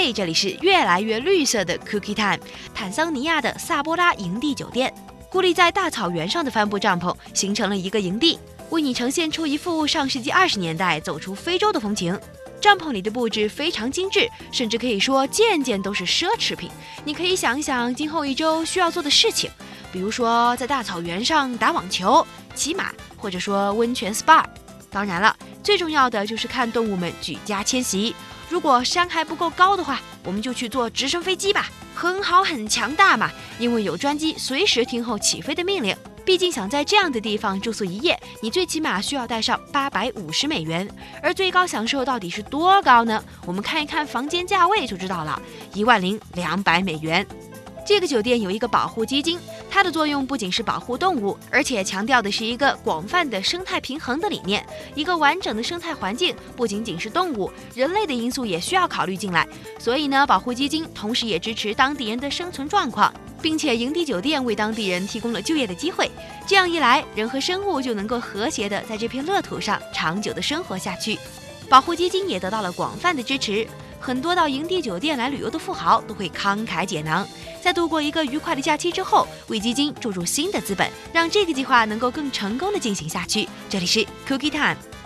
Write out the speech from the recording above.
嘿，这里是越来越绿色的 Cookie Time，坦桑尼亚的萨波拉营地酒店，孤立在大草原上的帆布帐篷形成了一个营地，为你呈现出一幅上世纪二十年代走出非洲的风情。帐篷里的布置非常精致，甚至可以说件件都是奢侈品。你可以想一想今后一周需要做的事情，比如说在大草原上打网球、骑马，或者说温泉 SPA。当然了，最重要的就是看动物们举家迁徙。如果山还不够高的话，我们就去坐直升飞机吧，很好很强大嘛，因为有专机随时听候起飞的命令。毕竟想在这样的地方住宿一夜，你最起码需要带上八百五十美元。而最高享受到底是多高呢？我们看一看房间价位就知道了，一万零两百美元。这个酒店有一个保护基金，它的作用不仅是保护动物，而且强调的是一个广泛的生态平衡的理念。一个完整的生态环境不仅仅是动物，人类的因素也需要考虑进来。所以呢，保护基金同时也支持当地人的生存状况，并且营地酒店为当地人提供了就业的机会。这样一来，人和生物就能够和谐的在这片乐土上长久的生活下去。保护基金也得到了广泛的支持。很多到营地酒店来旅游的富豪都会慷慨解囊，在度过一个愉快的假期之后，为基金注入新的资本，让这个计划能够更成功的进行下去。这里是 Cookie Time。